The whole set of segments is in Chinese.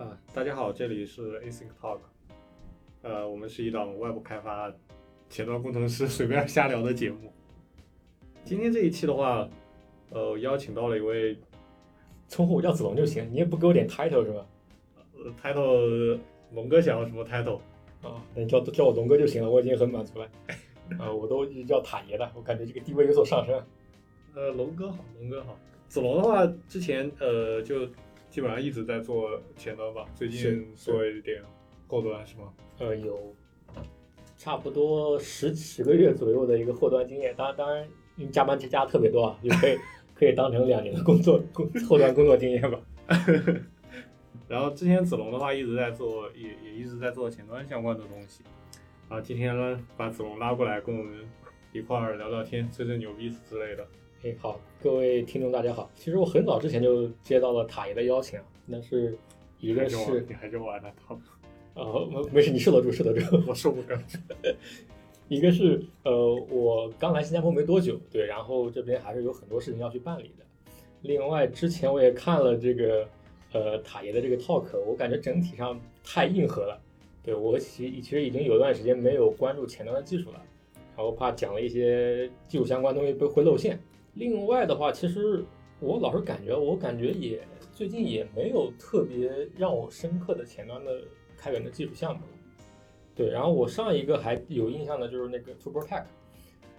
啊，大家好，这里是 Async Talk，呃，我们是一档外部开发前端工程师 随便瞎聊的节目。今天这一期的话，呃，邀请到了一位 称呼我叫子龙就行，你也不给我点 title 是吧？呃 title，龙哥想要什么 title？啊，那你叫叫我龙哥就行了，我已经很满足了。呃，我都一直叫塔爷的，我感觉这个地位有所上升。呃，龙哥好，龙哥好。子龙的话，之前呃就基本上一直在做前端吧，最近做一点后端是吗？呃，有差不多十十个月左右的一个后端经验，当然当然因为加班加特别多啊，就可以可以当成两年的工作工后端工作经验吧。然后之前子龙的话一直在做，也也一直在做前端相关的东西。啊，今天呢把子龙拉过来跟我们一块儿聊聊天、吹吹牛逼之类的。哎，好，各位听众大家好。其实我很早之前就接到了塔爷的邀请啊，那是一个是你还是玩的他，呃没没事，你受得住，受得住。我受不了。一个是呃，我刚来新加坡没多久，对，然后这边还是有很多事情要去办理的。另外，之前我也看了这个呃塔爷的这个 talk，我感觉整体上太硬核了。对我其其实已经有一段时间没有关注前端的技术了，然后怕讲了一些技术相关东西会会露馅。另外的话，其实我老是感觉，我感觉也最近也没有特别让我深刻的前端的开源的技术项目了。对，然后我上一个还有印象的就是那个 TurboTax，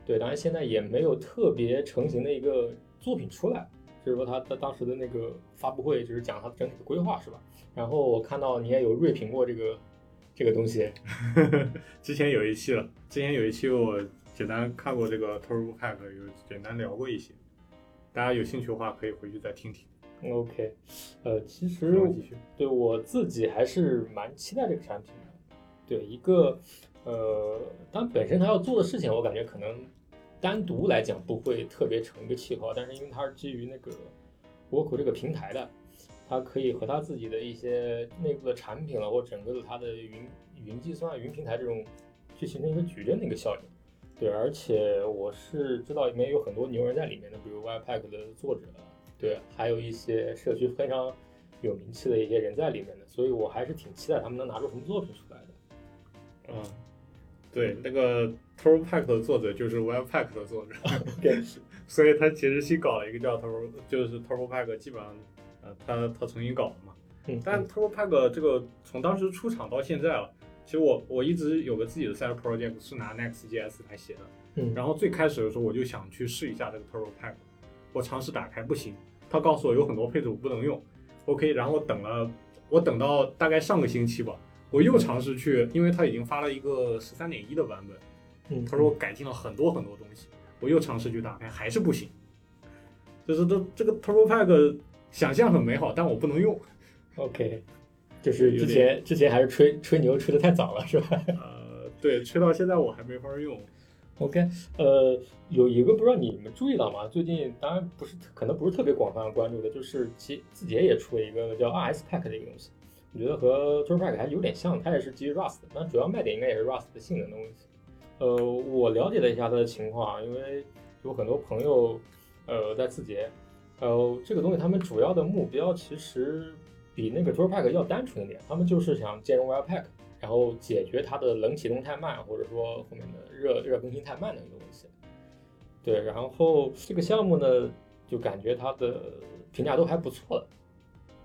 对，当然现在也没有特别成型的一个作品出来，就是说他他当时的那个发布会就是讲他整体的规划是吧？然后我看到你也有锐评过这个这个东西，之前有一期了，之前有一期我简单看过这个 Turbo Pack，有简单聊过一些，大家有兴趣的话可以回去再听听。OK，呃，其实。对我自己还是蛮期待这个产品的。对一个呃，当然本身它要做的事情，我感觉可能单独来讲不会特别成一个气候，但是因为它是基于那个 Work 这个平台的，它可以和它自己的一些内部的产品了，或整个的它的云云计算、云平台这种去形成一个矩阵的一个效应。对，而且我是知道里面有很多牛人在里面的，比如 Webpack 的作者，对，还有一些社区非常有名气的一些人在里面的，所以我还是挺期待他们能拿出什么作品出来的。嗯，对，那个 Turbo Pack 的作者就是 Webpack 的作者，OK，所以他其实新搞了一个叫 Turbo，就是 Turbo Pack，基本上呃他他重新搞了嘛。嗯，但 Turbo Pack 这个从当时出厂到现在了，其实我我一直有个自己的 side project 是拿 Next.js 来写的。嗯，然后最开始的时候我就想去试一下这个 Turbo Pack，我尝试打开不行，他告诉我有很多配置我不能用。OK，然后等了我等到大概上个星期吧，我又尝试去，因为他已经发了一个十三点一的版本，嗯，他说我改进了很多很多东西，我又尝试去打开还是不行，就是都这个 Turbo Pack 想象很美好，但我不能用。OK，就是之前之前还是吹吹牛吹的太早了，是吧呃，对，吹到现在我还没法用。？OK，呃，有一个不知道你们注意到吗？最近当然不是可能不是特别广泛关注的，就是其字节也出了一个叫 RS Pack 的一个东西，我觉得和 Turbo Pack 还有点像，它也是基于 Rust，的，但主要卖点应该也是 Rust 的性能的问题。呃，我了解了一下它的情况，啊因为有很多朋友呃在字节，呃，这个东西他们主要的目标其实比那个 Turbo Pack 要单纯一点，他们就是想兼容 Webpack，然后解决它的冷启动太慢，或者说后面的热热更新太慢的一个问题。对，然后这个项目呢，就感觉它的评价都还不错的。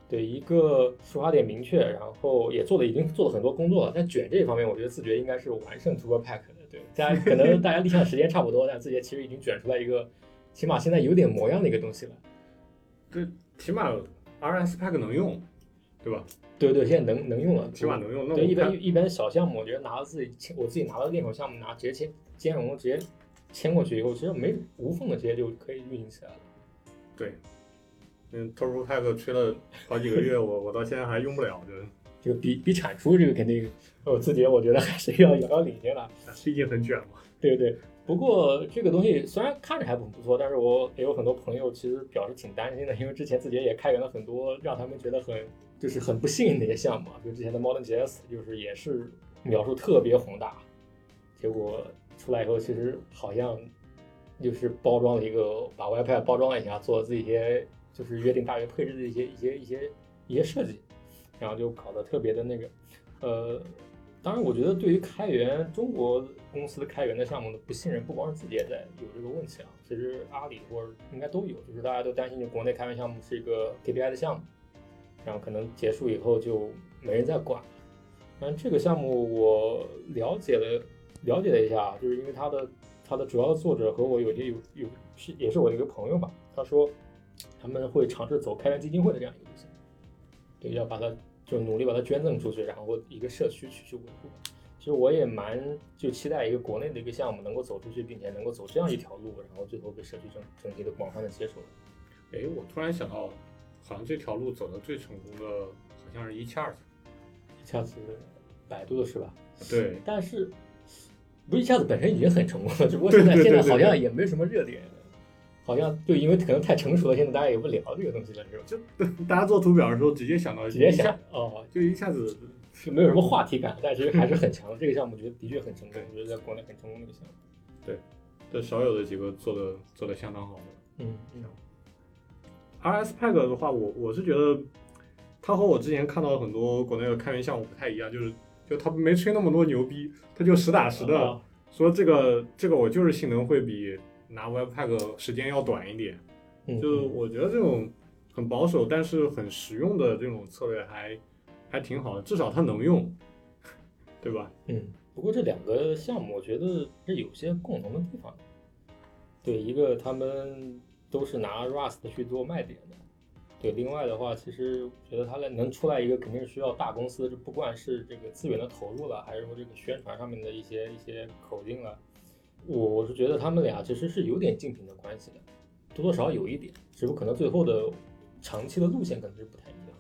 对，一个出发点明确，然后也做了，已经做了很多工作了。在卷这一方面，我觉得字节应该是完胜 Turbo Pack 的。对，大家可能 大家立项时间差不多，但字节其实已经卷出来一个，起码现在有点模样的一个东西了。这起码 RS Pack 能用，对吧？对对，现在能能用了，起码能用。那对，一般一般小项目，我觉得拿到自己签，我自己拿到链口项目，拿直接签兼容，直接签过去以后，其实没无缝的直接就可以运行起来了。对，嗯，Turbo Pack 吹了好几个月，我我到现在还用不了，就这个比比产出这个肯定，我自己我觉得还是要遥遥领先的。毕竟很卷嘛。对对，不过这个东西虽然看着还很不错，但是我也有很多朋友其实表示挺担心的，因为之前字节也开源了很多让他们觉得很就是很不幸运的一些项目啊，比如之前的 Modern JS，就是也是描述特别宏大，结果出来以后其实好像就是包装了一个把 Webpack 包装了一下，做了自己一些就是约定大约配置的一些一些一些一些设计。然后就搞得特别的那个，呃，当然我觉得对于开源中国公司开源的项目的不信任，不光是自己也在有这个问题啊，其实阿里或者应该都有，就是大家都担心就国内开源项目是一个 KPI 的项目，然后可能结束以后就没人再管了。但这个项目我了解了了解了一下，就是因为它的它的主要作者和我有些有有是也是我的一个朋友吧，他说他们会尝试走开源基金会的这样一个路线，对，要把它就努力把它捐赠出去，然后一个社区去去维护。其实我也蛮就期待一个国内的一个项目能够走出去，并且能够走这样一条路，然后最后被社区整整体的广泛的接受。哎，我突然想到，好像这条路走的最成功的好像是一恰子，一下子百度的是吧？对，但是不是一下子本身已经很成功了，只不过现在现在好像也没什么热点，好像就因为可能太成熟了，现在大家也不聊这个东西了，是吧？就 大家做图表的时候直接想到直接想哦，就一下子，就没有什么话题感，但其实还是很强的。这个项目我觉得的确很成功，我觉得在国内很成功的一个项目。对这少有的几个做的做的相当好的。嗯嗯 Pack 的话，我我是觉得它和我之前看到的很多国内的开源项目不太一样，就是就它没吹那么多牛逼，它就实打实的啊说这个这个我就是性能会比拿 Webpack 时间要短一点。嗯，就我觉得这种很保守但是很实用的这种策略还还挺好的，至少它能用，对吧？嗯，不过这两个项目我觉得是有些共同的地方。对，一个他们都是拿 Rust 去做卖点的。对，另外的话，其实觉得它能出来一个，肯定是需要大公司，不管是这个资源的投入了，还是说这个宣传上面的一些一些口径了，我我是觉得他们俩其实是有点竞品的关系的，多多少少有一点，只不过可能最后的长期的路线可能是不太一样。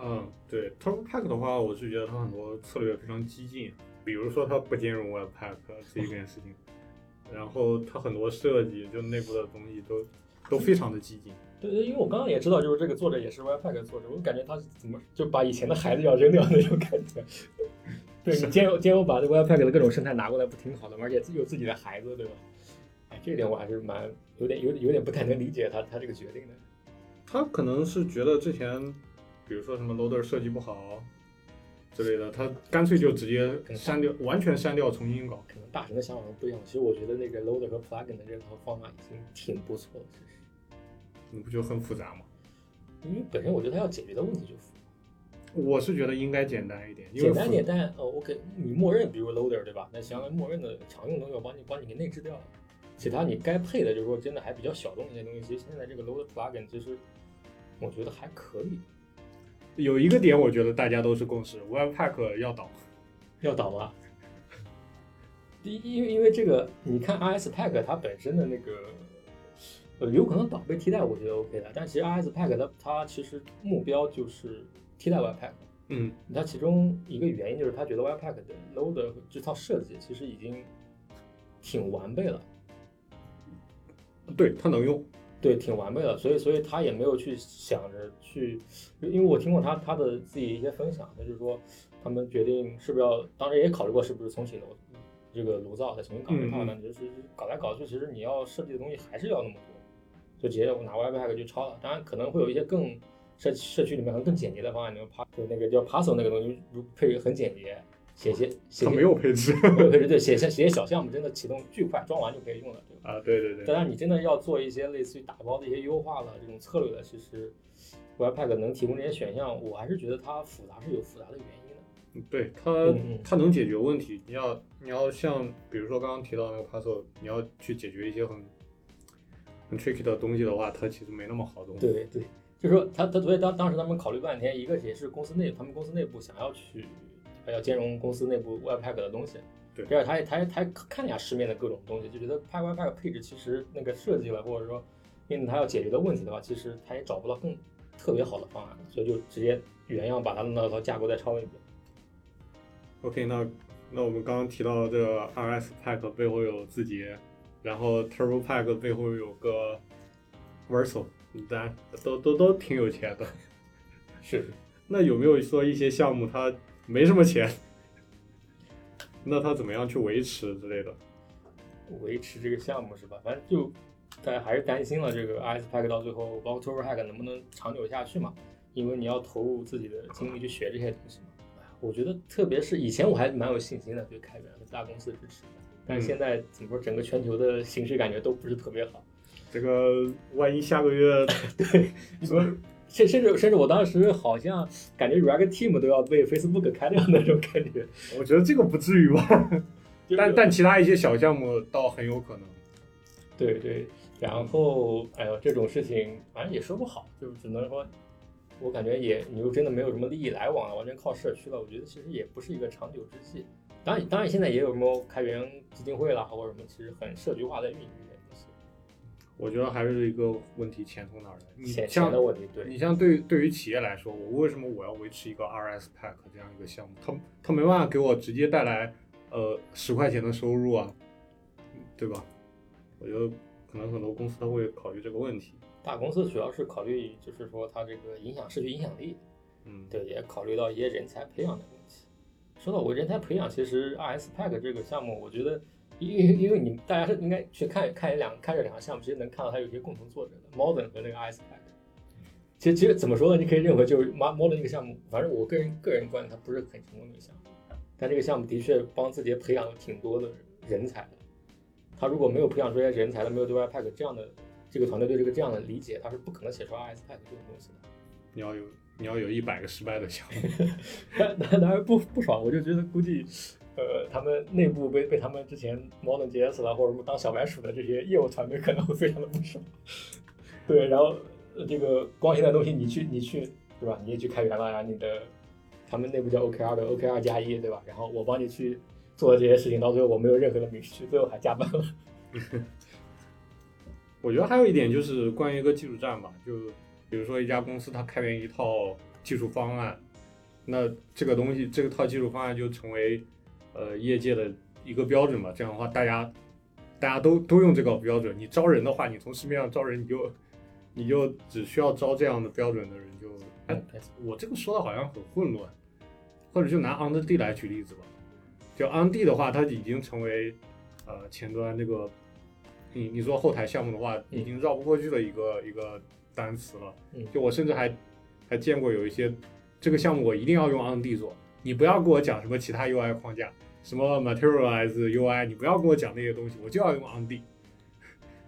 嗯，对，Turbo Pack 的话，我是觉得它很多策略非常激进，比如说它不兼容 Webpack 这一件事情，然后它很多设计就内部的东西都都非常的激进。对对，因为我刚刚也知道，就是这个作者也是 Webpack 的作者，我感觉他是怎么就把以前的孩子要扔掉那种感觉。对你兼容兼有把这 Webpack 的各种生态拿过来，不挺好的吗？而且自己有自己的孩子，对吧？哎，这一点我还是蛮有点有点有点不太能理解他他这个决定的。他可能是觉得之前，比如说什么 loader 设计不好之类的，他干脆就直接删掉，完全删掉，重新搞。可能大神的想法不一样。其实我觉得那个 Loader 和 Plugin 的这套方法已经挺不错了，其实。你不就很复杂吗？因为本身我觉得它要解决的问题就复杂我是觉得应该简单一点，因为简单点，但呃，OK，你默认比如 Loader 对吧？那相当于默认的常用东西我帮你帮你给内置掉了，其他你该配的，就是说真的还比较小众一些东西，其实现在这个 Loader Plugin 其实我觉得还可以。有一个点，我觉得大家都是共识，Webpack 要倒。要倒吗？第一，因为因为这个，你看 RS Pack 它本身的那个，呃，有可能倒被替代，我觉得 OK 的。但其实 RS Pack 它它其实目标就是替代 Webpack。嗯，它其中一个原因就是他觉得 Webpack 的 Loader 这套设计其实已经挺完备了，对，它能用。对，挺完备的，所以所以他也没有去想着去，因为我听过他他的自己一些分享，他就是说他们决定是不是要，当时也考虑过是不是重启炉这个炉灶再重新搞一套呢，就是搞来搞去，其实你要设计的东西还是要那么多，就直接我拿 Webpack 就抄了，当然可能会有一些更社社区里面可能更简洁的方案，你们 pa 就那个叫 Parcel 那个东西，如配置很简洁，写些写些它没有配置。没有配置，对，写写写些小项目真的启动巨快，装完就可以用了，对吧？啊，对对对。当然，你真的要做一些类似于打包的一些优化了这种策略的，其实 Webpack 能提供这些选项，我还是觉得它复杂是有复杂的原因的。对它它能解决问题。你要你要像比如说刚刚提到那个 Parcel，你要去解决一些很很 tricky 的东西的话，它其实没那么好懂。对对，就是说他他所以当当时他们考虑半天，一个也是公司内他们公司内部想要去要兼容公司内部 Webpack 的东西。对第二，他也他也他也看了一下市面的各种东西，就觉得拍 Webpack 配置其实那个设计了，或者说面对他要解决的问题的话，其实他也找不到更特别好的方案，所以就直接原样把他的那套架构再抄一遍。OK，那那我们刚刚提到这个 RS Pack 背后有字节，然后 Turbo Pack 背后有个 Verso，当然都都都挺有钱的。是，那有没有说一些项目它没什么钱，那它怎么样去维持之类的？维持这个项目是吧？反正就大家还是担心了这个 IS Pack 到最后，包括 Turbo Pack 能不能长久下去嘛？因为你要投入自己的精力去学这些东西我觉得特别是以前我还蛮有信心的，对开源的大公司支持的，但是现在怎么说，整个全球的形势感觉都不是特别好。这个万一下个月 对，说甚甚至甚至我当时好像感觉 React Team 都要被 Facebook 开掉那种感觉。我觉得这个不至于吧，但但但其他一些小项目倒很有可能。对对，然后哎呦这种事情反正也说不好，就是只能说，我感觉也你又真的没有什么利益来往了，完全靠社区了，我觉得其实也不是一个长久之计。当然当然现在也有什么开源基金会啦或者什么，其实很社区化在运营这些东西，我觉得还是一个问题，钱从哪儿来？你钱的问题，对。你像对对于企业来说，我为什么我要维持一个 RS Pack 这样一个项目？它它没办法给我直接带来呃十块钱的收入啊，对吧？我觉得可能很多公司都会考虑这个问题。大公司主要是考虑就是说它这个影响社区影响力，嗯，对，也考虑到一些人才培养的问题。说到我人才培养，其实 RS Pack 这个项目，我觉得，因为因为你大家是应该去看看两看这两个项目，其实能看到它有一些共同作者的 Modern 和那个 RS Pack。其实其实怎么说呢？你可以认为就是 Mo- Modern 这个项目，反正我个人个人观点，它不是很成功的一个项目，但这个项目的确帮字节培养了挺多的人才的。他如果没有培养出来人才的，没有对 RS Pack 这样的这个团队对这个这样的理解，他是不可能写出 RS Pack 这种东西的。你要有你要有一百个失败的项目。当当然不不爽，我就觉得估计，呃，他们内部被被他们之前 Modern JS 啦或者什么当小白鼠的这些业务团队可能会非常的不爽。对，然后呃这个光鲜的东西你去你去对吧？你也去开源了呀，你的他们内部叫 OKR 的 OKR 加一对吧？然后我帮你去做这些事情，到最后我没有任何的名气，最后还加班了。我觉得还有一点就是关于一个技术栈吧，就比如说一家公司它开源一套技术方案，那这个东西这个套技术方案就成为呃业界的一个标准嘛。这样的话，大家大家都都用这个标准。你招人的话，你从市面上招人，你就你就只需要招这样的标准的人就。哎，我这个说的好像很混乱，或者就拿 on the D 来举例子吧。就 on D 的话，它已经成为呃前端这个你你做后台项目的话，已经绕不过去的一个一个单词了。嗯就我甚至还还见过有一些这个项目我一定要用 on D 做，你不要跟我讲什么其他 UI 框架，什么 materialize UI，你不要跟我讲那些东西，我就要用 on D。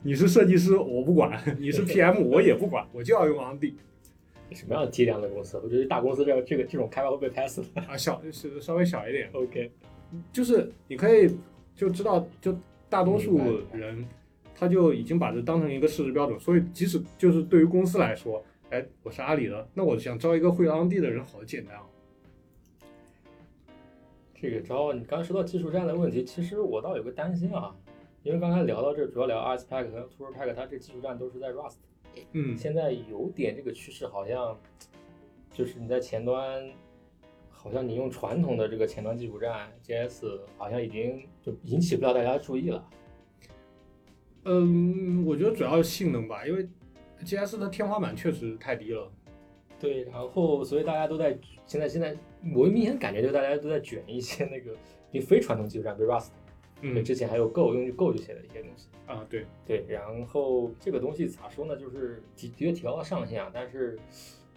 你是设计师，我不管；你是 PM，我也不管，我就要用 on D 什么样的体量的公司？我觉得大公司这这个这种开发会被拍死的。啊，小是稍微小一点。OK，就是你可以就知道，就大多数人他就已经把这当成一个事实标准，所以即使就是对于公司来说，哎，我是阿里的，那我想招一个会 on D 的人，好简单啊。这个招你刚才说到技术栈的问题，其实我倒有个担心啊，因为刚才聊到这，主要聊 RS Pack 和 Tour Pack，它这技术栈都是在 Rust，嗯，现在有点这个趋势，好像就是你在前端，好像你用传统的这个前端技术栈 JS，好像已经就引起不了大家的注意了。嗯，我觉得主要是性能吧，因为 GS 的天花板确实太低了。对，然后所以大家都在现在现在，我明显感觉就大家都在卷一些那个就非传统技术栈，比如 Rust，嗯之前还有 Go 用 Go 就写的一些东西。啊，对，对，然后这个东西咋说呢？就是的的确提高了上限啊，但是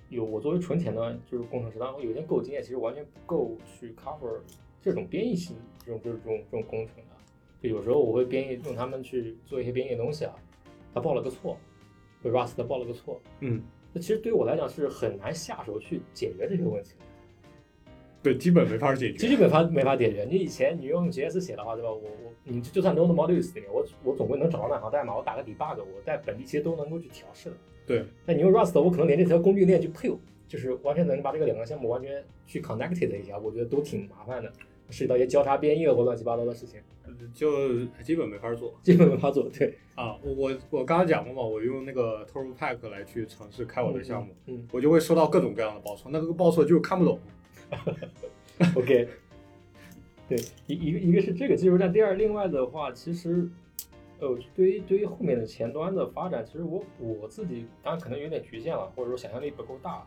有我作为纯前端就是工程师，当然我有些 Go 经验，其实完全不够去 cover 这种编译性这种就是这种这种工程的。就有时候我会编译用他们去做一些编译的东西啊，他报了个错，被 Rust 报了个错，嗯，那其实对于我来讲是很难下手去解决这些问题的。对，基本没法解决。基本没法没法解决。你以前你用 JS 写的话，对吧？我我你就算 Node Modules 里面，我我总归能找到那行代码，我打个 debug，我在本地其实都能够去调试的。对，那你用 Rust，我可能连这条工具链去配，就是完全能把这个两个项目完全去 connected 一下，我觉得都挺麻烦的，涉及到一些交叉编译或乱七八糟的事情，就基本没法做基本没法做。对，啊。我我我刚刚讲过嘛，我用那个 Turbo Pack 来去尝试开我的项目，嗯我就会收到各种各样的报错，那个报错就是看不懂。OK，对，一一个一个是这个技术栈，第二另外的话，其实，呃，对于对于后面的前端的发展，其实我我自己当然可能有点局限了，或者说想象力不够大，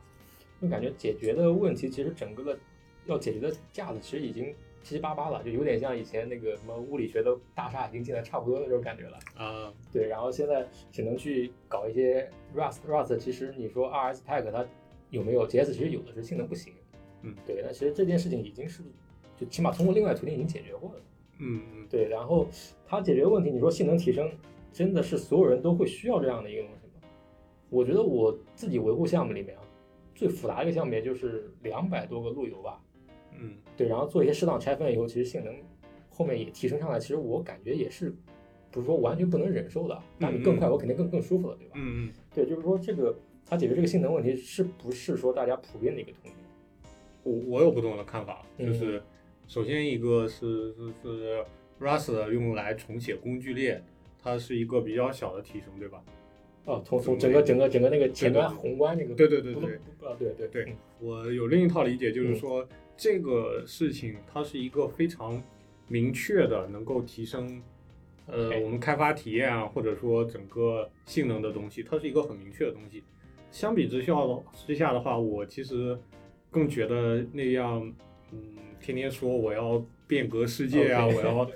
就感觉解决的问题，其实整个的要解决的架子其实已经七七八八了，就有点像以前那个什么物理学的大厦已经建的差不多那种感觉了。啊，对，然后现在只能去搞一些 Rust，Rust 其实你说 RS Pack 它有没有？GS 其实有的是性能不行，嗯，对，那其实这件事情已经是就起码通过另外途径已经解决过了，嗯嗯。对，然后它解决问题，你说性能提升，真的是所有人都会需要这样的一个东西吗？我觉得我自己维护项目里面啊，最复杂的一个项目也就是两百多个路由吧，嗯。对，然后做一些适当拆分以后，其实性能后面也提升上来，其实我感觉也是不是说完全不能忍受的，但是更快，我肯定更更舒服了，对吧？嗯嗯，对，就是说这个它解决这个性能问题，是不是说大家普遍的一个痛点？我我有不同的看法，嗯。就是首先一个是是是 Rust 用来重写工具列，它是一个比较小的提升，对吧？哦，从从整个整个整个那个前端宏观那个，对对对对。啊，对对对嗯。我有另一套理解，就是说、这个事情它是一个非常明确的，能够提升呃我们开发体验啊，或者说整个性能的东西，它是一个很明确的东西。相比之下的之下的话，我其实更觉得那样，嗯，天天说我要变革世界啊我要。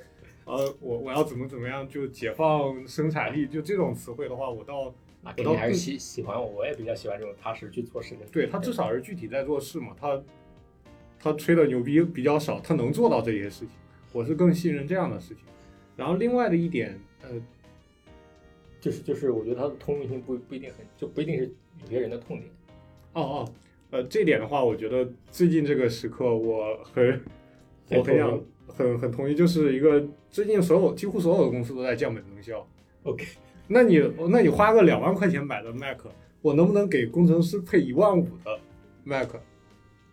呃，我我要怎么怎么样就解放生产力，就这种词汇的话，我倒那我倒更肯定还是喜喜欢我，我也比较喜欢这种踏实去做事的。对他至少是具体在做事嘛，他他吹的牛逼比较少，他能做到这些事情，我是更信任这样的事情。然后另外的一点，呃，就是就是，我觉得它的通用性不不一定很，就不一定是有些人的痛点。哦哦，呃，这点的话，我觉得最近这个时刻我很很我很想很很同意，就是一个最近所有几乎所有的公司都在降本增效。OK，那你那你花个两万块钱买的 Mac，我能不能给工程师配一万五的 Mac？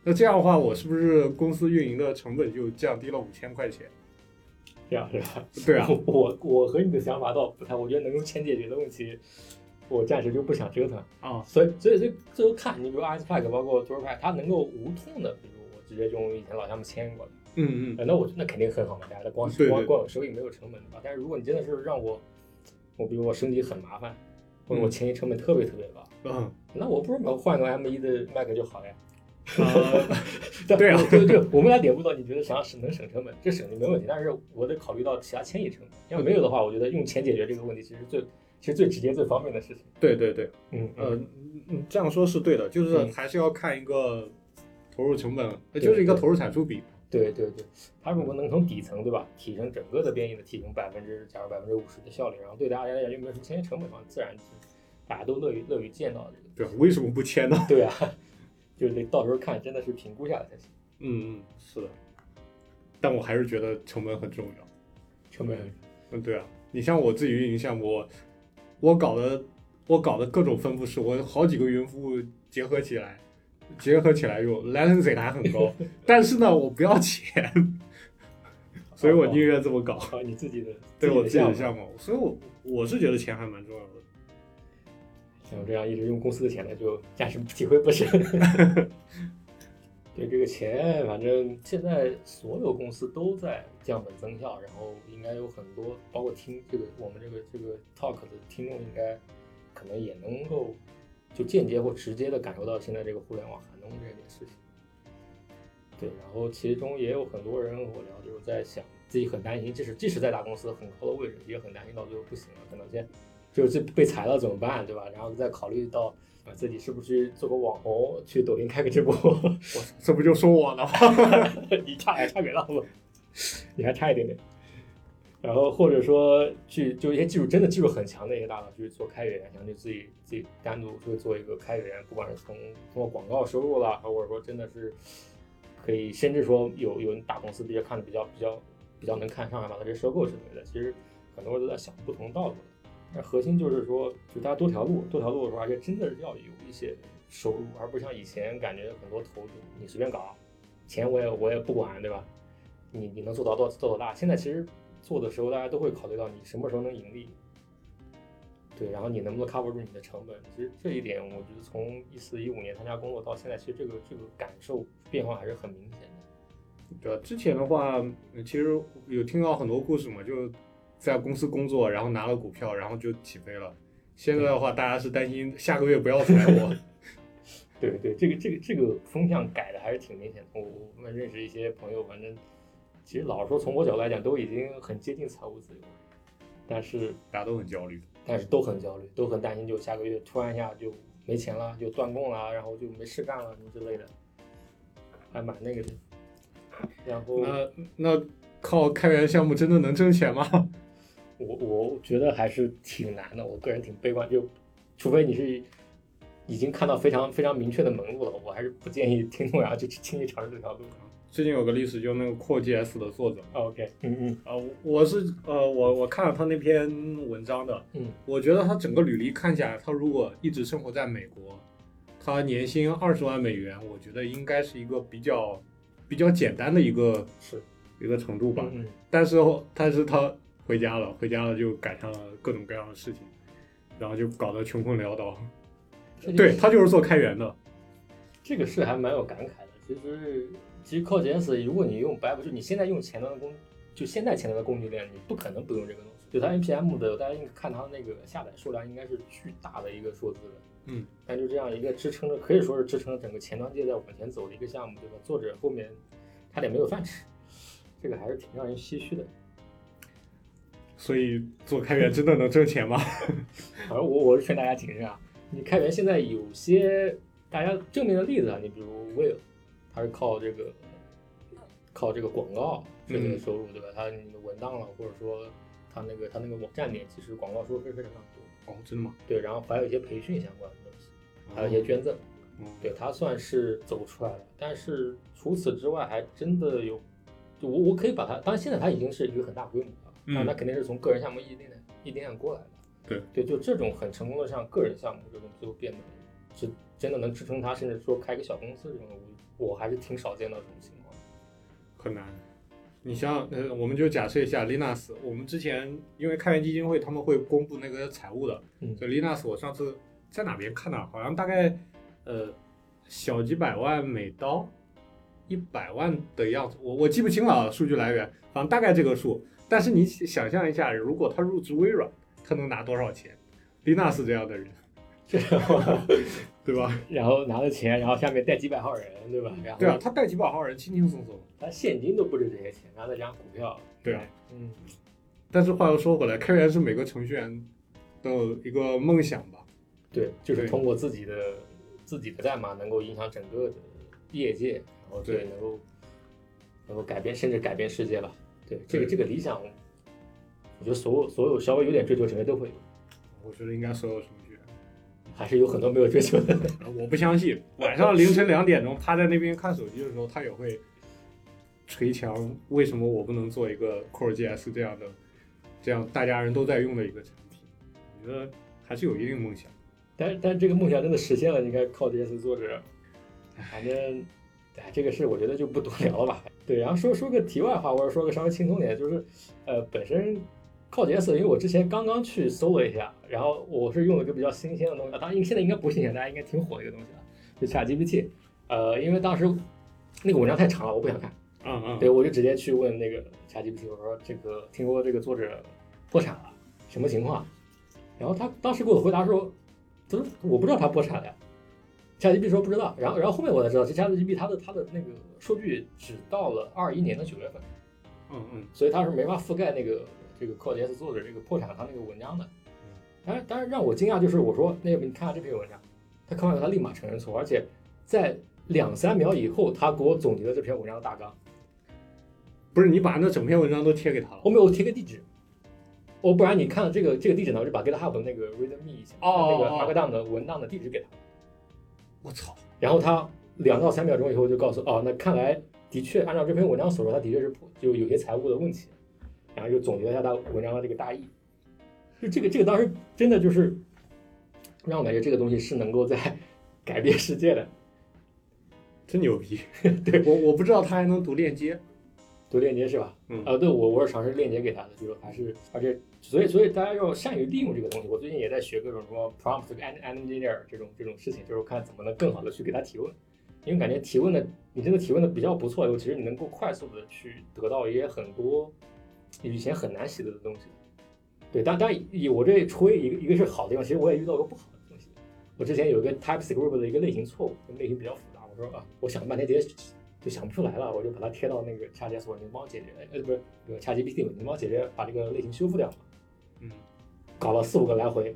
那这样的话，我是不是公司运营的成本就降低了五千块钱？这样是吧？对啊，我我和你的想法倒不太，我觉得能用钱解决的问题，我暂时就不想折腾。啊，所以所以所以最后看，你比如 Ice Pack 包括 Tour Pack，它能够无痛的，比如我直接就用以前老项目签过来，嗯嗯呃那我那肯定很好嘛，大家光对对光光有收益没有成本的吧？但是如果你真的是让我，我比如我升级很麻烦，或者我嗯前期成本特别特别高，嗯，那我不如换个 M1 的 Mac 就好呀。呃，但对啊对对，我们俩点不到，你觉得想要省能省成本，这省就没问题。但是我得考虑到其他迁移成本，要没有的话，我觉得用钱解决这个问题，其实最其实最直接、最方便的事情。对对对，嗯呃，嗯嗯这样说是对的，就是嗯还是要看一个投入成本，呃就是一个投入产出比。对对对，它如果能从底层对吧，提升整个的编译的提升百分之，假如百分之五十的效率，然后对大家来讲又没有什么迁移成本嘛，自然是大家都乐于乐于见到这个。对，为什么不签呢？对啊，就是得到时候看，真的是评估下来才行。嗯嗯，是的，但我还是觉得成本很重要。成本很嗯，对啊，你像我自己运营项目，我我搞的我搞的各种分布式，我好几个云服务结合起来，结合起来用，latency 还很高，但是呢，我不要钱，所以我宁愿这么搞。啊，你自己的对我自己的。项目，所以我我是觉得钱还蛮重要的。像我这样一直用公司的钱的，就暂时体会不深。对这个钱，反正现在所有公司都在降本增效，然后应该有很多，包括听这个我们这个这个 talk 的听众，应该可能也能够就间接或直接的感受到现在这个互联网寒冬这件事情。对，然后其中也有很多人我聊，就是在想自己很担心，即使即使在大公司很高的位置，也很担心到最后不行了，可能先就是被裁了怎么办，对吧？然后再考虑到啊自己是不是做个网红，去抖音开个直播，我这不就说我了吗？你差还差别大不？你还差一点点。然后或者说去就一些技术真的技术很强的一些大佬去做开源，想就自己自己单独会做一个开源，不管是从通过广告收入啦，或者说真的是可以，甚至说有有大公司比较看的比较比较比较能看上，把它这收购之类的，其实很多人都在想不同道路。那核心就是说，就大家多条路，多条路的时候，而且真的是要有一些收入，而不像以前感觉很多投资你随便搞，钱我也我也不管，对吧？你你能做到多做多大？现在其实做的时候，大家都会考虑到你什么时候能盈利，对，然后你能不能 cover 住你的成本？其实这一点，我觉得从一四一五年参加工作到现在，其实这个这个感受变化还是很明显的。对吧？之前的话，其实有听到很多故事嘛，就在公司工作，然后拿了股票，然后就起飞了。现在的话，大家是担心下个月不要裁我。对对，这个这个这个风向改的还是挺明显的。我我们认识一些朋友，反正其实老实说，从我角度来讲，都已经很接近财务自由了，但是大家都很焦虑。但是都很焦虑，都很担心，就下个月突然一下就没钱了，就断供了，然后就没事干了什么之类的，还蛮那个的。然后那那靠开源项目真的能挣钱吗？我我觉得还是挺难的，我个人挺悲观，就除非你是已经看到非常非常明确的门路了，我还是不建议听众然后就去轻易尝试这条路。最近有个历史，就那个 Core.js 的作者，OK，嗯嗯啊、我是呃，我我看了他那篇文章的，嗯，我觉得他整个履历看起来，他如果一直生活在美国，他年薪二十万美元，我觉得应该是一个比较比较简单的一个是一个程度吧。嗯嗯但是但是他回家了，回家了就赶上了各种各样的事情，然后就搞得穷困潦倒。这对他就是做开源的，这个事还蛮有感慨的。其实，其实靠 JS，如果你用 Web，就你现在用前端的工，就现在前端的工具链，你不可能不用这个东西。就它 npm 的，大家应该看它那个下载数量应该是巨大的一个数字的。嗯，但就这样一个支撑着，可以说是支撑着整个前端界在往前走的一个项目，对吧？作者后面差点没有饭吃，这个还是挺让人唏嘘的。所以做开源真的能挣钱吗？反正我我是劝大家谨慎啊，你开源现在有些大家正面的例子啊，你比如 Will，他是靠这个靠这个广告这个嗯收入，对吧？他那个文档了，或者说他那个他那个网站点，其实广告收入非非常非常多。哦，真的吗？对，然后还有一些培训相关的东西，还有一些捐赠，嗯对他算是走出来了。但是除此之外，还真的有，就我我可以把它，当然现在它已经是一个很大规模那那肯定是从个人项目一点点一点点过来的。对对，就这种很成功的像个人项目这种，最后变得是真的能支撑他，甚至说开个小公司这种，我我还是挺少见到这种情况。很难。你像呃，我们就假设一下 Linux，我们之前因为开源基金会他们会公布那个财务的，嗯所以 Linux 我上次在哪边看的，好像大概呃小几百万美刀，一百万的样子，我我记不清了啊数据来源，反正大概这个数。但是你想象一下，如果他入职微软，他能拿多少钱？Linux 这样的人，这样，对吧？然后拿了钱，然后下面带几百号人，对吧？然后对啊，他带几百号人，轻轻松松。他现金都不值这些钱，然后再加股票，对啊，嗯，但是话又说回来，开源是每个程序员的一个梦想吧？对，就是通过自己的自己的代码能够影响整个的业界，然后对对能够能够改变甚至改变世界吧。对，这个这个理想，我觉得所有所有稍微有点追求者都会有，我觉得应该所有程序员。还是有很多没有追求的。呃我不相信，晚上凌晨两点钟他在那边看手机的时候，他也会捶墙。为什么我不能做一个 Core.js 这样的，这样大家人都在用的一个产品？我觉得还是有一定梦想。但是但是这个梦想真的实现了，你看靠 JS 作者，反正，哎，这个事我觉得就不多聊了吧。对，然后说说个题外话，或者说个稍微轻松点，就是，呃，本身靠 JS，因为我之前刚刚去搜了一下，然后我是用了一个比较新鲜的东西，啊当然现在应该不新鲜，大家应该挺火的一个东西了，就 ChatGPT。呃，因为当时那个文章太长了，我不想看，嗯嗯，对，我就直接去问那个 ChatGPT，我说这个听说这个作者破产了，什么情况？然后他当时给我回答说，他说我不知道他破产了呀。ChatGPT 说不知道，然后然后后面我才知道，这 ChatGPT 它的它的那个数据只到了二一年的九月份，嗯嗯，所以它是没法覆盖那个这个 Code.js 作者这个破产他那个文章的。当然，当然让我惊讶就是我说那个你看看这篇文章，他看完他立马承认错，而且在两三秒以后，他给我总结了这篇文章的大纲。不是你把那整篇文章都贴给他了后？面我贴个地址，我不然你看这个这个地址呢，我就把 GitHub 的那个 README 一下，哦那个哦 Markdown 的文档的地址给他，我操！然后他两到三秒钟以后就告诉哦，那看来的确按照这篇文章所说，他的确是就有些财务的问题，然后就总结了一下他文章的这个大意。就这个这个当时真的就是让我感觉这个东西是能够在改变世界的。真牛逼！对我我不知道他还能读链接。读链接是吧？嗯啊，对我我是尝试链接给他的，就是还是而且所以所以大家要善于利用这个东西。我最近也在学各种什么 prompt and engineer 这种这种事情，就是看怎么能更好的去给他提问，因为感觉提问的你真的提问的比较不错以后，其实你能够快速的去得到一些很多以前很难习得的东西。对，当当然以我这吹一个一个是好的地方，其实我也遇到过不好的东西。我之前有一个 TypeScript 的一个类型错误，类型比较复杂，我说啊，我想了半天直接就想不出来了，我就把它贴到那个 ChatGPT 稳定帮我解决，呃，不是，那个 ChatGPT 稳定帮我解决，把这个类型修复掉嘛。嗯，搞了四五个来回，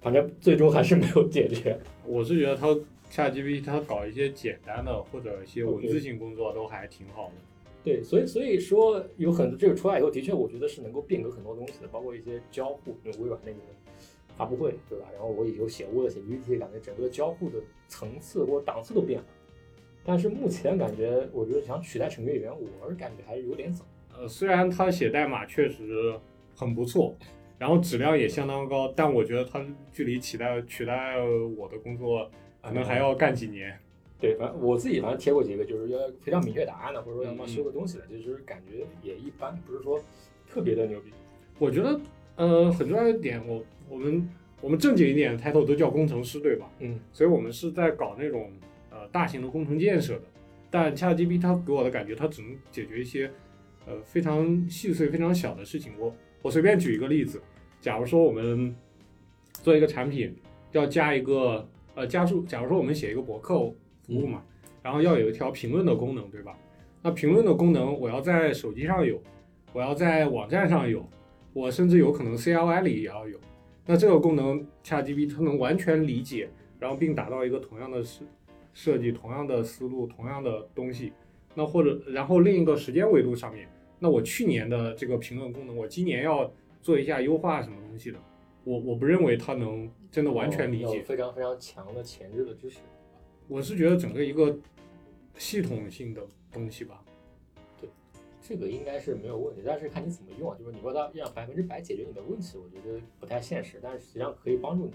反正最终还是没有解决。我是觉得它 ChatGPT 它搞一些简单的或者一些文字性工作都还挺好的。对，所以所以说有很多这个出来以后，的确我觉得是能够变革很多东西的，包括一些交互，因为微软那个发布会，对吧？然后我以后写 Word 写 PPT，感觉整个交互的层次或者档次都变了。但是目前感觉，我觉得想取代程序员，我是感觉还是有点早。呃，虽然他写代码确实很不错，然后质量也相当高，但我觉得它距离取代取代我的工作可能还要干几年。对，反正我自己反正贴过几个，就是要非常明确答案的，或者说要嗯么修个东西的，就是感觉也一般，不是说特别的牛逼。我觉得，呃，很重要的点，我我们我们正经一点的 title 都叫工程师，对吧？嗯，所以我们是在搞那种呃大型的工程建设的。但 ChatGPT 它给我的感觉，它只能解决一些呃非常细碎、非常小的事情。我我随便举一个例子，假如说我们做一个产品，要加一个呃加速，假如说我们写一个博客服务嘛，然后要有一条评论的功能，对吧？那评论的功能我要在手机上有，我要在网站上有，我甚至有可能 CLI 里也要有。那这个功能 ChatGPT 它能完全理解，然后并达到一个同样的设设计、同样的思路、同样的东西。那或者然后另一个时间维度上面，那我去年的这个评论功能，我今年要做一下优化什么东西的，我我不认为它能真的完全理解。非常非常强的前置的知识。我是觉得整个一个系统性的东西吧。对这个应该是没有问题，但是看你怎么用啊。就是你说它让百分之百解决你的问题，我觉得不太现实，但是实际上可以帮助你。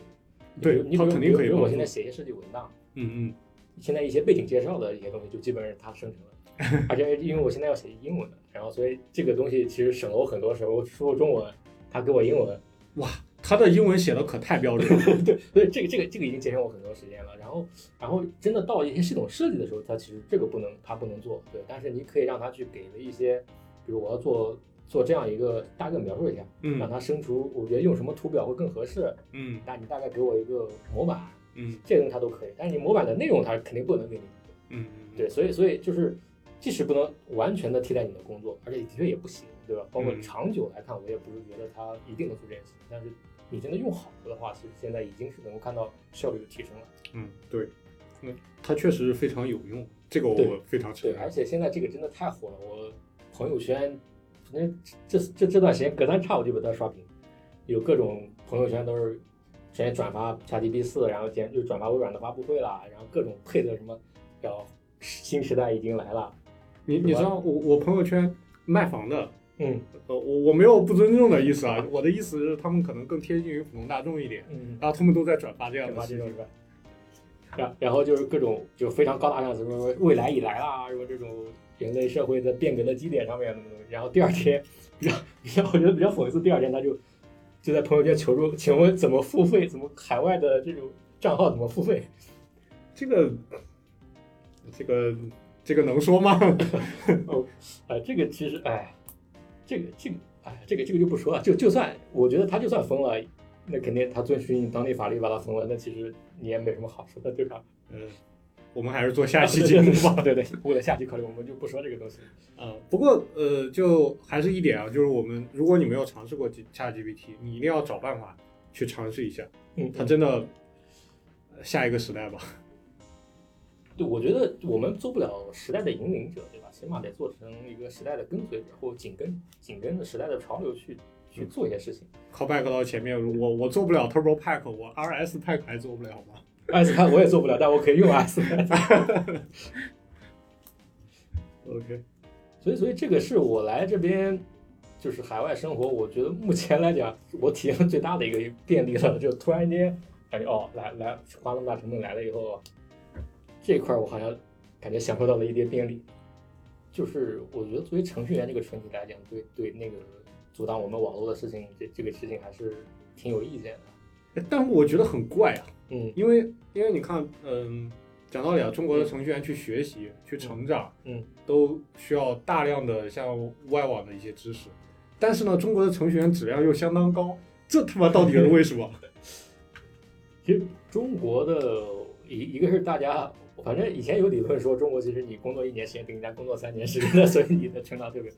对你它肯定可以比如我现在写一些设计文档，嗯嗯，现在一些背景介绍的一些东西，就基本上它生成了。而且因为我现在要写英文的，然后所以这个东西其实省了我很多时候说中文，他给我英文，哇他的英文写的可太标准了。对，所以这个这个这个已经节省我很多时间了。然后然后真的到一些系统设计的时候，它其实这个不能它不能做，对，但是你可以让他去给了一些，比如我要做做这样一个大概描述一下，让嗯它生出我觉得用什么图表会更合适，嗯那你大概给我一个模板，嗯这个东西它都可以，但是你模板的内容它肯定不能给你。嗯，对，所以所以就是，即使不能完全的替代你的工作，而且的确也不行，对吧？包括嗯长久来看，我也不是觉得它一定能做这件事情，但是你真的用好了的话，其实现在已经是能够看到效率的提升了。嗯，对，那它确实非常有用，这个我非常承认对，而。且现在这个真的太火了，我朋友圈，那这这这段时间隔三差五就被它刷屏，有各种朋友圈都是直接转发 ChatGPT 四，然后点就转发微软的发布会啦，然后各种配的什么，叫新时代已经来了，你你知道我我朋友圈卖房的，嗯呃，我我没有不尊重的意思啊，我的意思是他们可能更贴近于普通大众一点，嗯。然后他们都在转发这样转的事情。发这种是吧？然然后就是各种就非常高大上，什么未来已来啦，什么这种人类社会的变革的基点上面的东西。然后第二天，比较比较我觉得比较讽刺，第二天他就就在朋友圈求助，请问怎么付费？怎么海外的这种账号怎么付费？这个这个这个能说吗？哦，哎，这个其实哎，这个这个哎，这个这个就不说了。就就算我觉得他就算封了，那肯定他遵循当地法律把他封了，那其实你也没什么好说的，对吧？嗯，我们还是做下期节目吧。对对，为了下期考虑，我们就不说这个东西。嗯、不过呃，就还是一点啊，就是我们如果你没有尝试过 ChatGPT，你一定要找办法去尝试一下，嗯，它真的呃下一个时代吧。对，我觉得我们做不了时代的引领者，对吧？起码得做成一个时代的跟随者，或紧跟紧跟着时代的潮流去去做一些事情。call back 到前面，我我做不了 Turbo Pack，我 RS Pack 还做不了吗？？RS Pack 我也做不了，但我可以用 RS Pack。OK，所以，所以这个是我来这边就是海外生活，我觉得目前来讲，我体验最大的一个便利了，就突然间感觉哦，来来花那么大成本来了以后，这一块儿我好像感觉享受到了一点便利。就是我觉得作为程序员这个群体来讲，对对那个阻挡我们网络的事情，这这个事情还是挺有意见的。但我觉得很怪啊，嗯因为因为你看，嗯，讲道理啊，中国的程序员去学习、去成长，嗯，都需要大量的像外网的一些知识，但是呢，中国的程序员质量又相当高，这他妈到底是为什么？其实中国的一一个是大家，反正以前有理论说中国其实你工作一年时间比人家工作三年时间的，所以你的成长特别。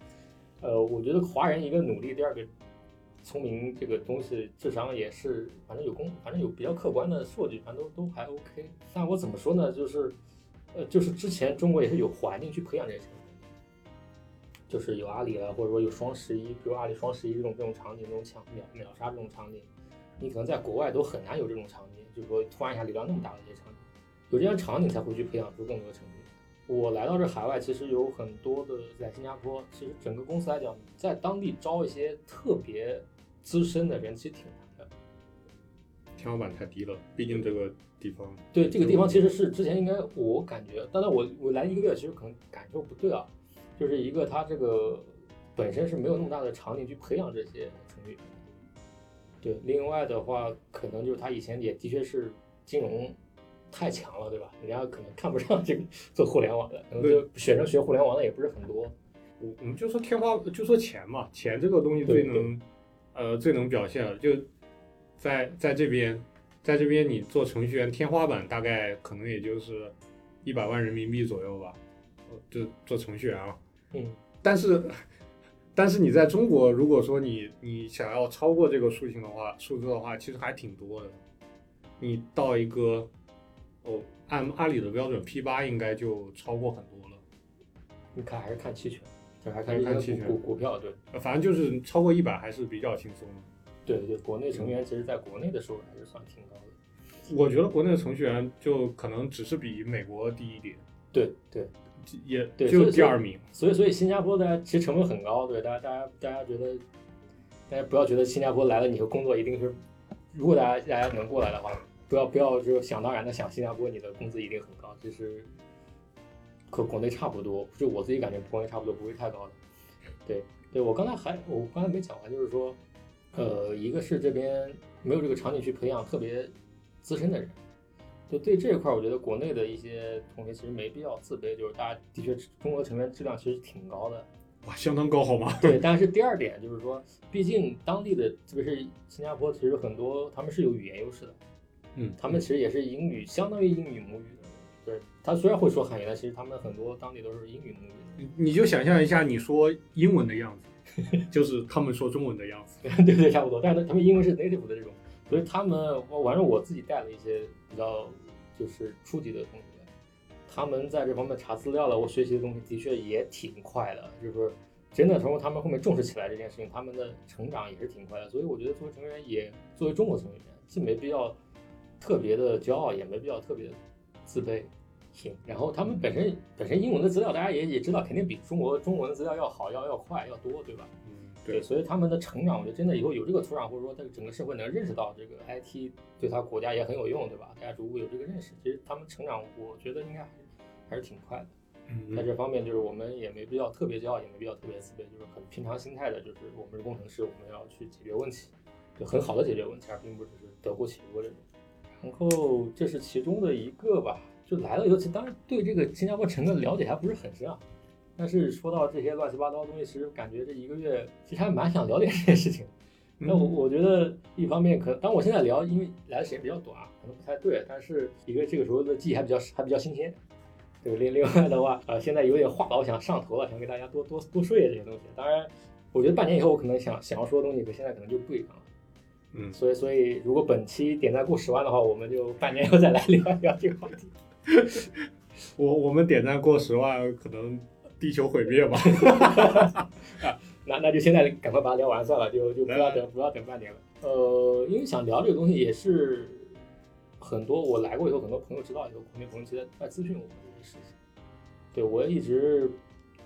呃，我觉得华人一个努力，第二个聪明这个东西智商也是，反正有公，反正有比较客观的数据，反正都都还 OK。但我怎么说呢？就是，呃，就是之前中国也是有环境去培养这些，就是有阿里啊，或者说有双十一，比如阿里双十一这种这种场景，这种抢秒秒杀这种场景，你可能在国外都很难有这种场景，就是说突然一下流量那么大的一些场景，有这样场景才会去培养出更多的成绩。我来到这海外，其实有很多的在新加坡，其实整个公司来讲，在当地招一些特别资深的人其实挺难的，天花板太低了。毕竟这个地方，对这个地方其实是之前应该我感觉，当然我我来一个月，其实可能感受不对啊，就是一个它这个本身是没有那么大的场景去培养这些程序员。对，另外的话，可能就是他以前也的确是金融。太强了，对吧？人家可能看不上这个做互联网的，可能就学生学互联网的也不是很多。我我们就说天花，就说钱嘛，钱这个东西最能，呃，最能表现了。就在在这边，在这边你做程序员，天花板大概可能也就是一百万人民币左右吧，就做程序员啊。嗯。但是，但是你在中国，如果说你你想要超过这个数型的话，数字的话，其实还挺多的。你到一个。哦，按阿里的标准，P 八应该就超过很多了。你看还是看期权，这还是看期权股股票对。反正就是超过一百还是比较轻松的。对对，国内程序员其实在国内的收入还是算挺高的。我觉得国内的程序员就可能只是比美国低一点。对对，也就第二名。所以所以新加坡大家其实成本很高，对大家大家大家觉得，大家不要觉得新加坡来了你的工作一定是，如果大家大家能过来的话。不要不要，就想当然的想新加坡你的工资一定很高，其实和国内差不多。就我自己感觉，国内差不多不会太高的。对对，我刚才还我刚才没讲完，就是说，呃，一个是这边没有这个场景去培养特别资深的人。就对这一块，我觉得国内的一些同学其实没必要自卑，就是大家的确中国成员质量其实挺高的。哇，相当高好吗？对，但是第二点就是说，毕竟当地的特别是新加坡，其实很多他们是有语言优势的。嗯，他们其实也是英语，相当于英语母语的。对他虽然会说汉语，但其实他们很多当地都是英语母语。你你就想象一下，你说英文的样子，就是他们说中文的样子。对对，差不多。但是他们英文是 native 的这种，所以他们，我反正我自己带了一些比较就是初级的同学，他们在这方面查资料了，我学习的东西的确也挺快的。就是说，真的从他们后面重视起来这件事情，他们的成长也是挺快的。所以我觉得作为成员，也作为中国成员，既没必要。特别的骄傲也没必要特别自卑，行。然后他们本身本身英文的资料，大家也也知道，肯定比中国中文的资料要好，要要快，要多，对吧？嗯，对。所以他们的成长，我觉得真的以后有这个土壤，或者说在整个社会能认识到这个 IT 对他国家也很有用，对吧？大家逐步有这个认识，其实他们成长，我觉得应该还是还是挺快的。嗯，在这方面，就是我们也没必要特别骄傲，也没必要特别自卑，就是很平常心态的，就是我们是工程师，我们要去解决问题，就很好的解决问题，而并不只是得过且过这种。然后这是其中的一个吧，就来了以后，其实当然对这个新加坡城的了解还不是很深啊。但是说到这些乱七八糟的东西，其实感觉这一个月其实还蛮想了解这些事情。那我我觉得一方面可，当我现在聊，因为来的时间比较短，可能不太对。但是一个这个时候的记忆还比较还比较新鲜。对，另另外的话，呃，现在有点话痨想上头了，想给大家多多多说一些这些东西。当然，我觉得半年以后我可能想想要说的东西，和现在可能就不一样了。嗯，所以所以如果本期点赞过十万的话，我们就半年后再来聊一聊这个话题。我我们点赞过十万，可能地球毁灭吧。那那就现在赶快把它聊完算了，就就不要等不要等半年了。呃，因为想聊这个东西，也是很多我来过以后，很多朋友知道以后，国内朋友其实在咨询我这些事情。对我一直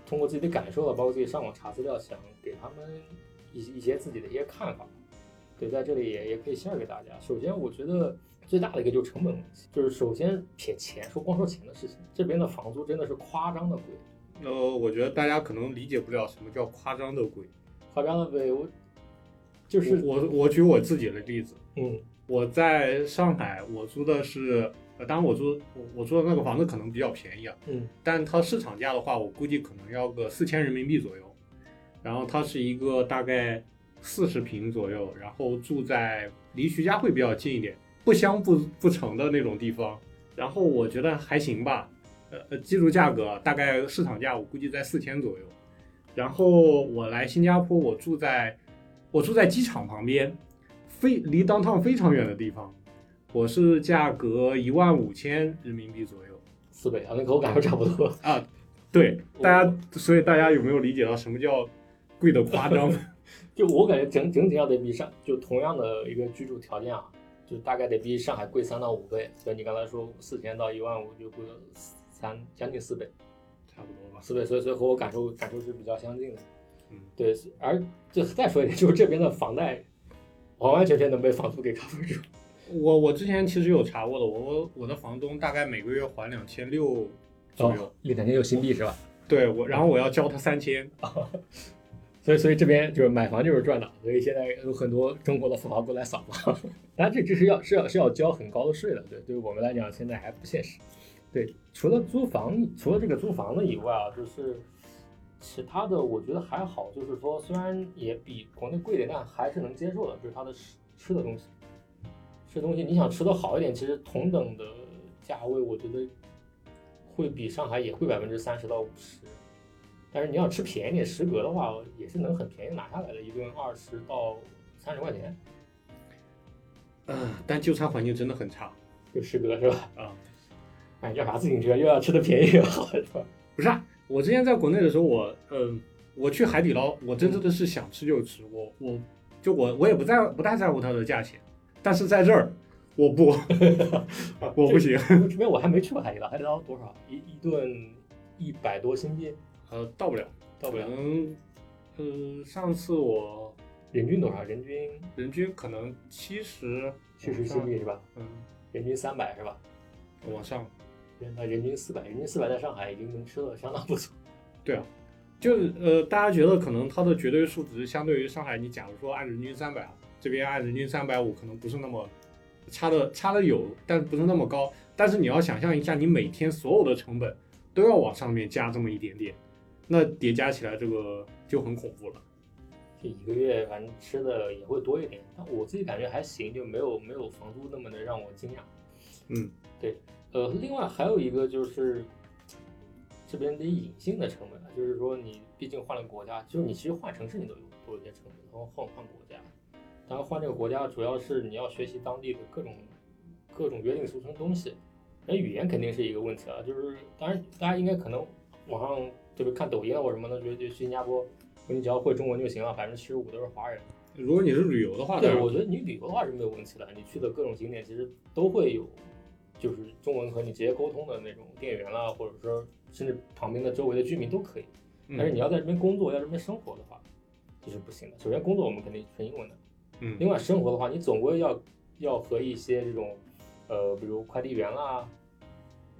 通过自己的感受了，包括自己上网查资料，想给他们一一些自己的一些看法。对，在这里也也可以 share 给大家。首先，我觉得最大的一个就是成本问题，就是首先撇钱，说光说钱的事情，这边的房租真的是夸张的贵。呃，我觉得大家可能理解不了什么叫夸张的贵。夸张的贵，我就是我我举我自己的例子，嗯，我在上海，我租的是，呃，当然我租我我租的那个房子可能比较便宜啊，嗯，但它市场价的话，我估计可能要个四千人民币左右。然后它是一个大概。四十平左右，然后住在离徐家汇比较近一点，不乡不不成的那种地方，然后我觉得还行吧，呃呃，记住价格大概市场价我估计在四千左右，然后我来新加坡，我住在我住在机场旁边，非离 downtown 非常远的地方，我是价格一万五千人民币左右。四倍啊，那跟我感受差不多。啊，对，大家，所以大家有没有理解到什么叫贵的夸张？就我感觉整整体要得比上，就同样的一个居住条件啊，就大概得比上海贵三到五倍。所以你刚才说四千到一万五，就贵了三将近四倍，差不多吧。四倍，所以所以和我感受感受是比较相近的。嗯，对，而就再说一点，就是这边的房贷完完全全能被房租给 cover 住。我我之前其实有查过的，我我我的房东大概每个月还两千六左右，两千六新币是吧？对我，然后我要交他三千。所以，所以这边就是买房就是赚的，所以现在有很多中国的富豪过来扫房。当然，这这是要是要是要交很高的税的，对，对于我们来讲现在还不现实。对，除了租房，除了这个租房子以外啊，就是其他的我觉得还好，就是说虽然也比国内贵点，但还是能接受的。就是它的吃吃的东西，吃东西你想吃的好一点，其实同等的价位，我觉得会比上海也贵百分之三十到五十。但是你要吃便宜点，食阁的话也是能很便宜拿下来的，一顿二十到三十块钱。嗯，但就餐环境真的很差，就食阁是吧？啊，哎，要啥自行车？又要吃的便宜又好，是吧？不是，啊，我之前在国内的时候，我嗯，我去海底捞，我真正的是想吃就吃，我我就我我也不在不太在乎它的价钱，但是在这儿我不，我不行。这边我还没去过海底捞，海底捞多少？一一顿一百多新币。呃，到不了，到不了。嗯，呃，上次我人均多少？人均人均可能七十，七十新币是吧？嗯，人均三百是吧？往上，那人均四百，人均四百在上海已经能吃的相当不错。对啊，就是呃，大家觉得可能它的绝对数值相对于上海，你假如说按人均三百，这边按人均三百五，可能不是那么差的，差的有，但不是那么高。但是你要想象一下，你每天所有的成本都要往上面加这么一点点。那叠加起来，这个就很恐怖了。这一个月，反正吃的也会多一点，但我自己感觉还行，就没有没有房租那么的让我惊讶。嗯，对。呃，另外还有一个就是这边的隐性的成本，就是说你毕竟换了国家，就是你其实换城市你都有都有些成本，然后换换国家，当然换这个国家主要是你要学习当地的各种各种约定俗成的东西，那语言肯定是一个问题啊。就是当然大家应该可能网上。就是看抖音啊或什么的，觉得去新加坡，你只要会中文就行了，百分之七十五都是华人。如果你是旅游的话，对，我觉得你旅游的话是没有问题的。你去的各种景点其实都会有，就是中文和你直接沟通的那种店员啦，或者说甚至旁边的周围的居民都可以。但是你要在这边工作，要这边生活的话，这是不行的。首先工作我们肯定纯英文的，嗯。另外生活的话，你总归要要和一些这种，呃，比如快递员啦，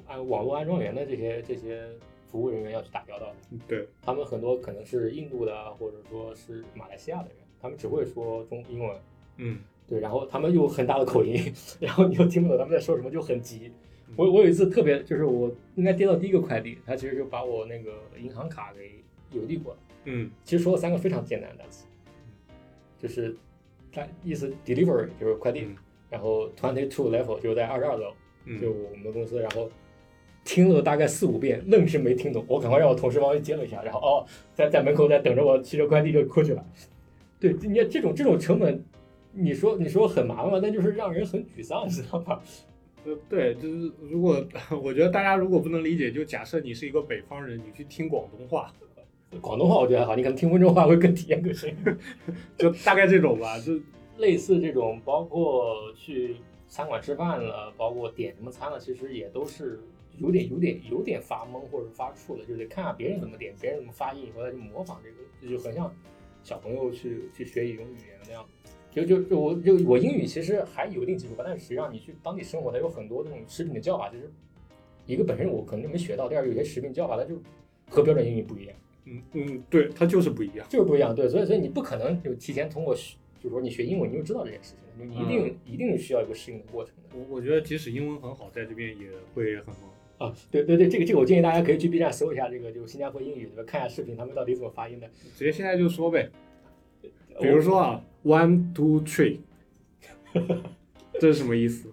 安网络安装员的这些这些。服务人员要去打交道的，对。他们很多可能是印度的，或者说是马来西亚的人，他们只会说中英文，嗯，对，然后他们又很大的口音，然后你又听不懂他们在说什么，就很急。我我有一次特别，就是我应该接到第一个快递，他其实就把我那个银行卡给邮递过来，嗯，其实说了三个非常简单的单词，就是他意思 delivery 就是快递，然后 twenty two level 就是在二十二楼，就我们的公司，然后。听了大概四五遍，愣是没听懂。我赶快让我同事帮我接了一下，然后哦，在在门口在等着我，骑着快递就过去了。对，你这种这种成本，你说你说很麻烦，但就是让人很沮丧，你知道吗？呃，对，就是如果我觉得大家如果不能理解，就假设你是一个北方人，你去听广东话，广东话我觉得还好，你可能听温州话会更体验更深，就大概这种吧，就类似这种，包括去餐馆吃饭了，包括点什么餐了，其实也都是。有点有点有点发懵或者发怵的，就得看下别人怎么点，别人怎么发音，以后再去模仿这个，这就很像小朋友去去学一种语言那样。就就就我就我英语其实还有一定基础吧，但是实际上你去当地生活，它有很多这种食品的叫法，就是一个本身我可能就没学到，第二有些食品叫法它就和标准英语不一样。嗯嗯，对，它就是不一样，就是不一样。对，所以所以你不可能就提前通过，就是说你学英文你就知道这件事情，你一定一定需要一个适应的过程的。我我觉得即使英文很好，在这边也会很懵。啊，对对对，这个这个我建议大家可以去 B 站搜一下这个，就是新加坡英语？看一下视频，他们到底怎么发音的。直接现在就说呗，比如说啊，one two three，这是什么意思？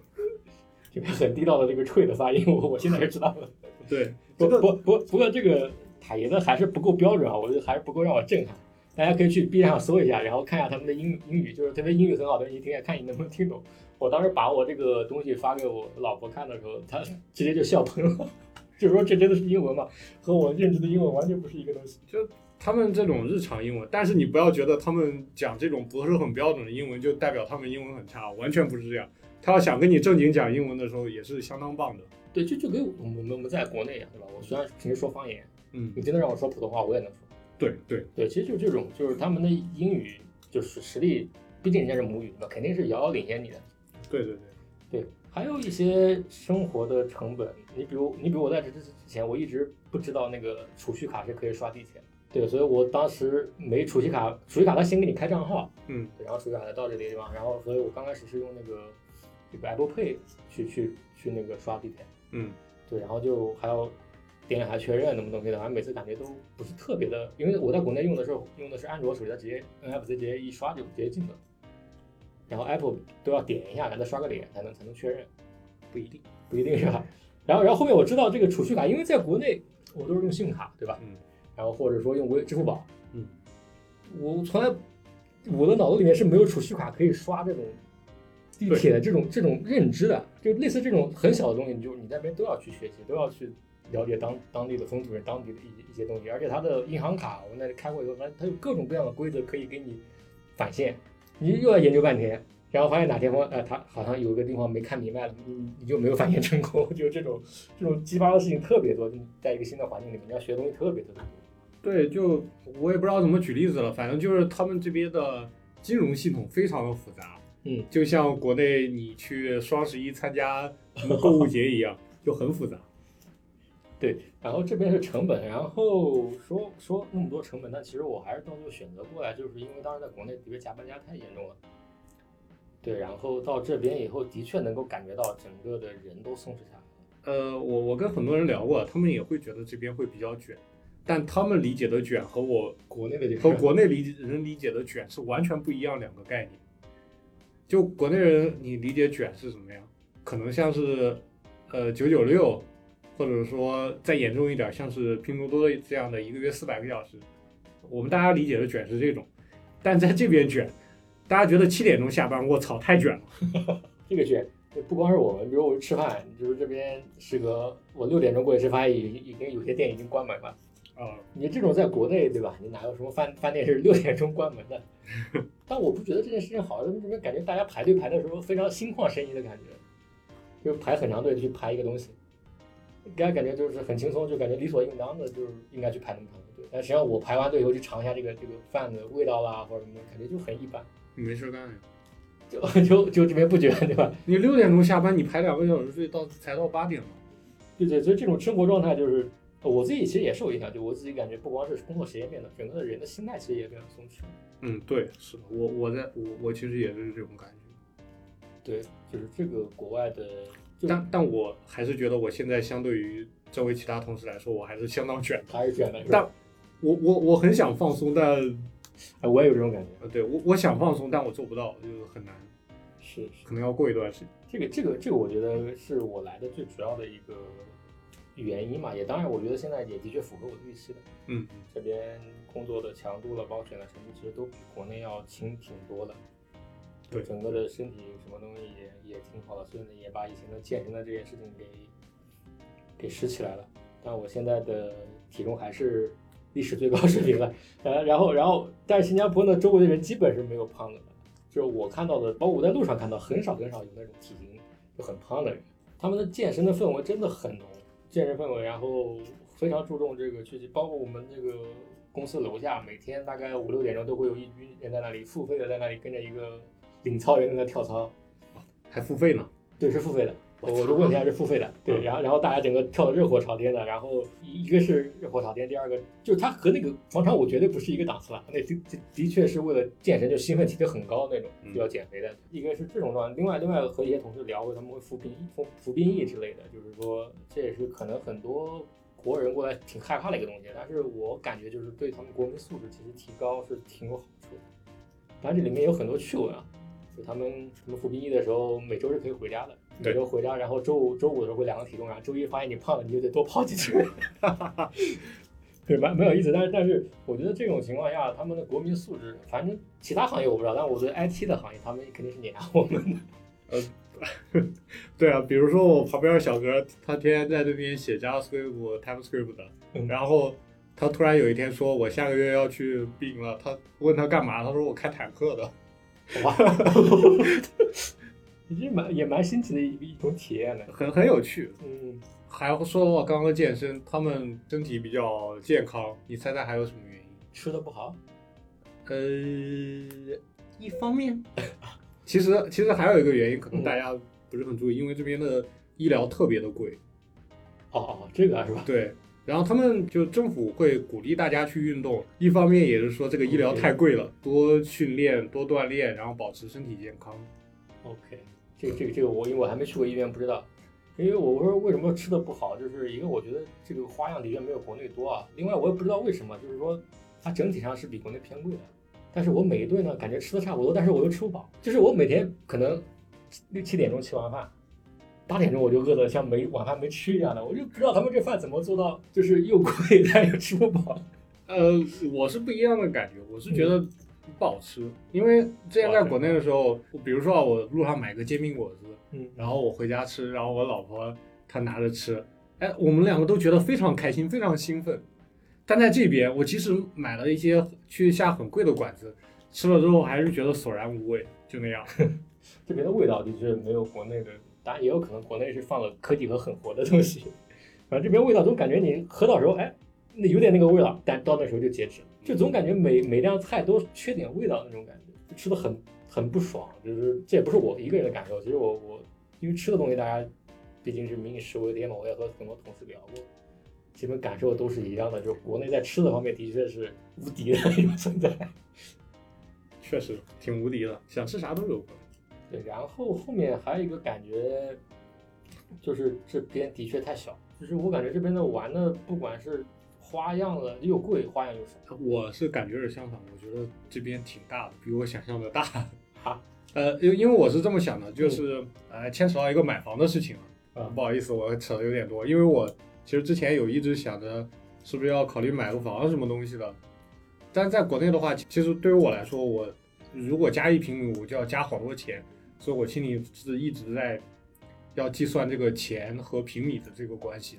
这个很地道的这个 tree 的发音，我我现在是知道了。对，不不不不过这个塔爷的还是不够标准啊，我觉得还是不够让我震撼。大家可以去 B 站上搜一下，然后看一下他们的英英语，就是特别英语很好的人，你听看你能不能听懂。我当时把我这个东西发给我老婆看的时候，她直接就笑喷了，就说这真的是英文吗？和我认知的英文完全不是一个东西。就他们这种日常英文，但是你不要觉得他们讲这种不是很标准的英文就代表他们英文很差，完全不是这样。他要想跟你正经讲英文的时候，也是相当棒的。对，就就跟我们我们在国内一样，对吧？我虽然平时说方言，嗯，你真的让我说普通话，我也能说。对对对，其实就这种，就是他们的英语就是实力，毕竟人家是母语，嘛？肯定是遥遥领先你的。对对对对，还有一些生活的成本，你比如你比如我在这之前，我一直不知道那个储蓄卡是可以刷地铁的。对，所以我当时没储蓄卡，储蓄卡他先给你开账号，嗯，对，然后储蓄卡才到这个地方，然后所以我刚开始是用那个这个 Apple Pay 去去去那个刷地铁，嗯，对，然后就还要点两下确认能不能可以的，反正每次感觉都不是特别的，因为我在国内用的时候用的是安卓手机，它直接 NFC 直接一刷就直接进了，然后 Apple 都要点一下，然后刷个脸才能才能确认，不一定，不一定是吧？然后然后后面我知道这个储蓄卡，因为在国内我都是用信用卡，对吧？嗯。然后或者说用微支付宝，嗯，我从来我的脑子里面是没有储蓄卡可以刷这种地铁的这种这种认知的，就类似这种很小的东西，你就你那边都要去学习，都要去了解当当地的风土人、当地的一一些东西，而且它的银行卡我那里开过以后，发现它有各种各样的规则可以给你返现，你又要研究半天。然后发现哪天方，呃，他好像有一个地方没看明白了，你你就没有返现成功，就这种这种激发的事情特别多，就在一个新的环境里面，你要学东西特别特别多。对，就我也不知道怎么举例子了，反正就是他们这边的金融系统非常的复杂，嗯，就像国内你去双十一参加什么购物节一样，就很复杂。对，然后这边是成本，然后说说那么多成本，但其实我还是到最后选择过来，就是因为当时在国内因为加班加太严重了。对，然后到这边以后，的确能够感觉到整个的人都松弛下来。呃，我我跟很多人聊过，他们也会觉得这边会比较卷，但他们理解的卷和我国内的和国内理人理解的卷是完全不一样两个概念。就国内人你理解卷是什么样？可能像是呃九九六，或者说再严重一点，像是拼多多这样的一个月四百个小时。我们大家理解的卷是这种，但在这边卷。大家觉得七点钟下班，我操，太卷了。这个卷不光是我们，比如我吃饭，就是这边时隔我六点钟过去吃饭，已已经有些店已经关门了。啊，你这种在国内对吧？你哪有什么饭饭店是六点钟关门的？但我不觉得这件事情好，这边感觉大家排队排的时候非常心旷神怡的感觉，就排很长队去排一个东西，给人感觉就是很轻松，就感觉理所应当的，就是应该去排那么长的队。但实际上我排完队以后去尝一下这个这个饭的味道啦，或者什么的，感觉就很一般。你没事干呀？就 就就这边不卷，对吧？你六点钟下班，你排两个小时队到才到八点嘛？对对，所以这种生活状态就是我自己其实也受影响，就我自己感觉不光是工作时间变了，整个的人的心态其实也变得松弛。嗯，对，是的，我我在我我其实也是这种感觉。对，就是这个国外的，但但我还是觉得我现在相对于周围其他同事来说，我还是相当卷，还是卷的。但我我我很想放松，但。哎，我也有这种感觉。呃，对我我想放松，但我做不到，就是很难。是，可能要过一段时间。这个这个这个，我觉得是我来的最主要的一个原因嘛。也当然，我觉得现在也的确符合我的预期的。嗯，这边工作的强度了，包括选的程度，其实都比国内要轻挺多的。对，整个的身体什么东西也也挺好的，所以呢，也把以前的健身的这件事情给给拾起来了。但我现在的体重还是。历史最高水平了，呃，然后，然后，但是新加坡呢，周围的人基本是没有胖的，就是我看到的，包括我在路上看到，很少很少有那种体型就很胖的人。他们的健身的氛围真的很浓，健身氛围，然后非常注重这个去，包括我们这个公司楼下，每天大概五六点钟都会有一群人在那里付费的，在那里跟着一个领操员在那跳操，还付费呢？对，是付费的。我的问题还是付费的，对，然后然后大家整个跳的热火朝天的，然后一个是热火朝天，第二个就是他和那个广场舞绝对不是一个档次了，那的的确是为了健身，就兴奋提的很高那种，需要减肥的，一个是这种状态，另外另外和一些同事聊过，他们会服兵服服兵役之类的，就是说这也是可能很多国人过来挺害怕的一个东西，但是我感觉就是对他们国民素质其实提高是挺有好处的，当然这里面有很多趣闻啊，就他们什么服兵役的时候每周是可以回家的。每周回家，然后周五周五的时候会量个体重，然后周一发现你胖了，你就得多跑几次。对，蛮蛮有意思。但是但是，我觉得这种情况下，他们的国民素质，反正其他行业我不知道，但我觉得 IT 的行业，他们肯定是碾压我们的。呃对啊，比如说我旁边小哥，他天天在那边写 JavaScript、TypeScript 的，嗯然后他突然有一天说，我下个月要去病了。他问他干嘛，他说我开坦克的。哇，这蛮也蛮新奇的一一种体验的。很很有趣。嗯，还说到刚刚健身，他们身体比较健康，你猜猜还有什么原因？吃的不好，呃，一方面，其实其实还有一个原因，可能大家不是很注意，因为这边的医疗特别的贵。哦哦，这个啊是吧？对，然后他们就政府会鼓励大家去运动，一方面也是说这个医疗太贵了，多训练、多锻炼，然后保持身体健康。OK，这个这个这个我因为我还没去过医院，不知道。因为我说为什么吃的不好，就是一个我觉得这个花样的确没有国内多啊。另外我也不知道为什么，就是说它整体上是比国内偏贵的。但是我每一顿呢，感觉吃的差不多，但是我又吃不饱。就是我每天可能六七点钟吃完饭，八点钟我就饿得像没晚饭没吃一样的，我就不知道他们这饭怎么做到，就是又贵但又吃不饱。呃，我是不一样的感觉，我是觉得不好吃，因为之前在国内的时候，比如说啊，我路上买个煎饼果子，嗯，然后我回家吃，然后我老婆她拿着吃，哎，我们两个都觉得非常开心，非常兴奋。但在这边，我即使买了一些去下很贵的馆子，吃了之后还是觉得索然无味，就那样。这边的味道的确没有国内的，当然也有可能国内是放了科技和狠活的东西。反正这边味道总感觉你喝到时候，哎，那有点那个味道，但到那时候就截止，就总感觉每每样菜都缺点味道那种感觉，吃的很很不爽。就是这也不是我一个人的感受，其实我我因为吃的东西大家毕竟是民以食为天嘛，我也和很多同事聊过，基本感受都是一样的，就是国内在吃的方面的确是无敌的一个存在。确实挺无敌的，想吃啥都有。对，然后后面还有一个感觉，就是这边的确太小，就是我感觉这边的玩的不管是花样的又贵，花样又少。我是感觉是相反，我觉得这边挺大的，比我想象的大。啊，呃，因因为我是这么想的，就是呃，牵扯到一个买房的事情了。啊不好意思，我扯的有点多，因为我其实之前有一直想着是不是要考虑买个房什么东西的，但在国内的话，其实对于我来说，我如果加一平米，我就要加好多钱，所以我心里是一直在要计算这个钱和平米的这个关系。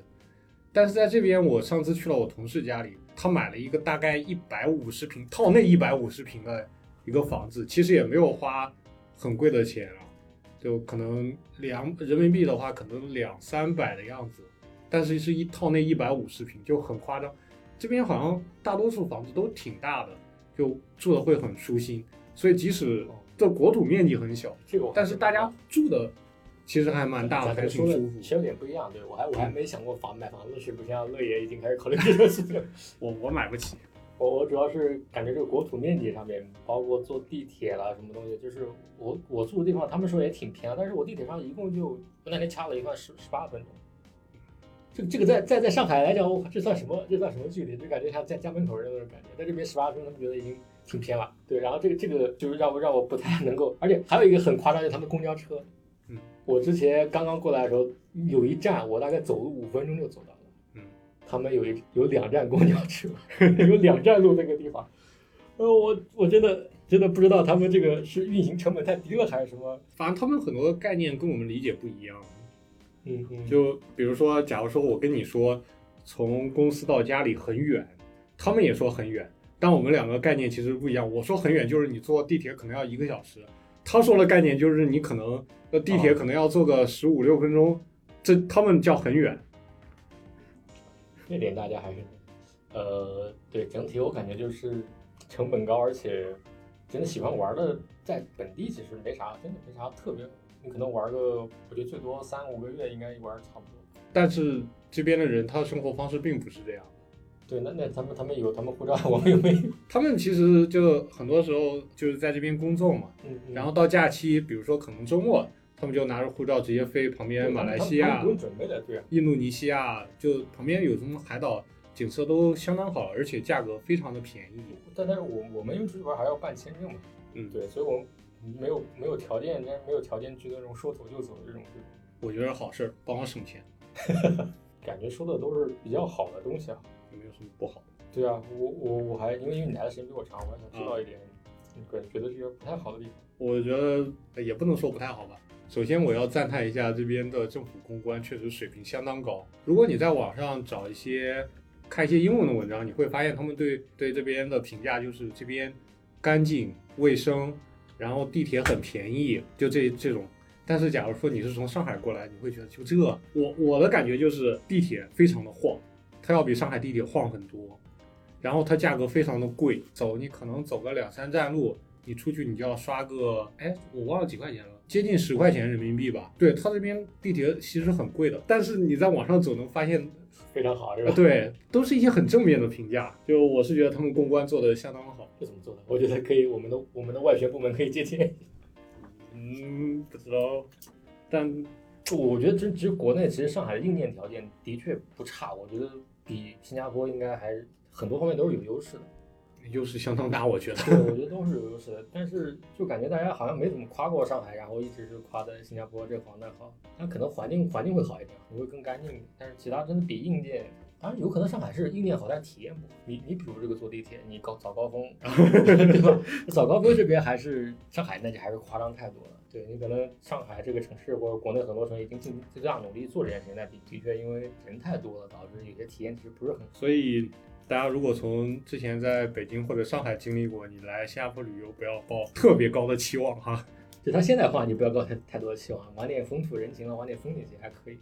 但是在这边，我上次去了我同事家里，他买了一个大概一百五十平套内一百五十平的一个房子，其实也没有花很贵的钱啊，就可能两人民币的话，可能两三百的样子，但是是一套内一百五十平，就很夸张。这边好像大多数房子都挺大的，就住的会很舒心，所以即使这国土面积很小，这个但是大家住的其实还蛮大的，还咱咱说的挺舒服。其实有点不一样，对我还我还没想过房买房子是不是像乐爷已经开始考虑这个事情。我我买不起，我我主要是感觉这个国土面积上面，包括坐地铁啦什么东西，就是我我住的地方，他们说也挺偏啊，但是我地铁上一共就我那天掐了一块十十八分钟。这个这个在在在上海来讲，我这算什么？这算什么距离？就感觉像在家门口的那种感觉。在这边十八分钟，他们觉得已经挺偏了。对，然后这个这个就是让我让我不太能够，而且还有一个很夸张，就是他们公交车。嗯，我之前刚刚过来的时候，有一站我大概走路五分钟就走到了。嗯，他们有一有两站公交车，有两站路那个地方。呃，我我真的真的不知道他们这个是运行成本太低了还是什么。反正他们很多概念跟我们理解不一样。嗯嗯，就比如说，假如说我跟你说从公司到家里很远，他们也说很远，但我们两个概念其实不一样。我说很远就是你坐地铁可能要一个小时，他说的概念就是你可能呃地铁可能要坐个十五六分钟，这他们叫很远。这点大家还是，呃，对整体我感觉就是成本高，而且真的喜欢玩的，在本地其实没啥，真的没啥特别。你可能玩个，我觉得最多三五个月应该玩差不多。但是这边的人他的生活方式并不是这样。对，那那他们他们有他们护照，我们有没有？他们其实就很多时候就是在这边工作嘛，嗯，嗯然后到假期，比如说可能周末，他们就拿着护照直接飞旁边马来西亚不、用准备的，对啊。印度尼西亚，就旁边有什么海岛，景色都相当好，而且价格非常的便宜。但但是我我们因为出去玩还要办签证嘛，嗯，对，所以我们没有没有条件，但是没有条件去那种说走就走的这种。我觉得好事儿，帮我省钱，感觉说的都是比较好的东西啊。有没有什么不好的？对啊，我我我还因为因为你来的时间比我长，我还想知道一点，个人觉得这些不太好的地方。我觉得也不能说不太好吧。首先，我要赞叹一下这边的政府公关，确实水平相当高。如果你在网上找一些看一些英文的文章，你会发现他们对对这边的评价就是这边干净卫生，然后地铁很便宜，就这这种。但是假如说你是从上海过来，你会觉得就这，我我的感觉就是地铁非常的晃，它要比上海地铁晃很多，然后它价格非常的贵，走你可能走个两三站路，你出去你就要刷个，哎，我忘了几块钱了。接近十块钱人民币吧，对它这边地铁其实很贵的，但是你在网上走能发现非常好，是吧？对，都是一些很正面的评价。就我是觉得他们公关做的相当好。是怎么做的？我觉得可以，我们的我们的外宣部门可以借鉴。嗯，不知道，但我觉得这其实国内其实上海的硬件条件的确不差，我觉得比新加坡应该还很多方面都是有优势的。优势相当大，我觉得。对，我觉得都是有优势的，但是就感觉大家好像没怎么夸过上海，然后一直是夸的新加坡这好那好。那可能环境环境会好一点，会更干净一点，但是其他真的比硬件，当然有可能上海是硬件好，但体验不好。你你比如这个坐地铁，你高早高峰，对吧？早高峰这边还是上海那就还是夸张太多了。对你可能上海这个城市或者国内很多城市已经尽最大努力做这件事情，但的的确因为人太多了，导致有些体验其实不是很。所以。大家如果从之前在北京或者上海经历过，你来新加坡旅游不要抱特别高的期望哈。就它现代化，你不要抱太太多的期望，玩点风土人情了，玩点风景其实还可以。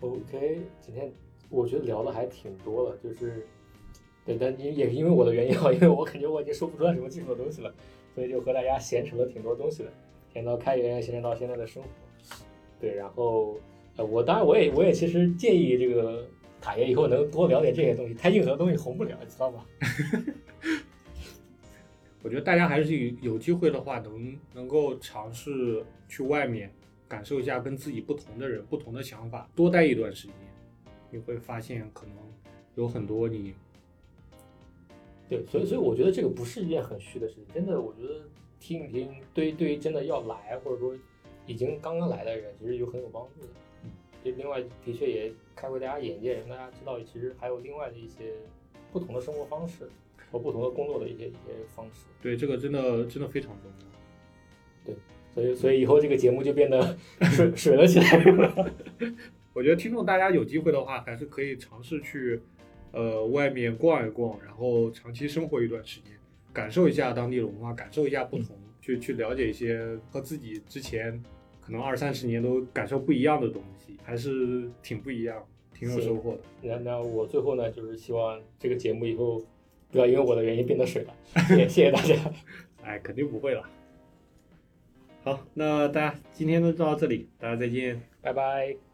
OK，今天我觉得聊的还挺多的，就是对，但也也是因为我的原因啊，因为我感觉我已经说不出来什么技术的东西了，所以就和大家闲扯了挺多东西的，闲到开源，形成到现在的生活。对，然后呃，我当然我也我也其实建议这个。卡爷以后能多聊点这些东西，太硬核的东西红不了，你知道吧？我觉得大家还是有机会的话，能能够尝试去外面感受一下跟自己不同的人、不同的想法，多待一段时间，你会发现可能有很多你。对，所以所以我觉得这个不是一件很虚的事情，真的，我觉得听一听，对对于真的要来或者说已经刚刚来的人，其实有很有帮助的嗯。另外，的确也开阔大家眼界，让大家知道其实还有另外的一些不同的生活方式和不同的工作的一些一些方式。对，这个真的真的非常重要。对，所以所以以后这个节目就变得 水 水了起来。我觉得听众大家有机会的话，还是可以尝试去呃外面逛一逛，然后长期生活一段时间，感受一下当地的文化，感受一下不同，去去了解一些和自己之前。可能二三十年都感受不一样的东西，还是挺不一样，挺有收获的。那那我最后呢，就是希望这个节目以后不要因为我的原因变得水了。谢谢谢谢大家。哎，肯定不会了。好，那大家今天就到这里，大家再见，拜拜。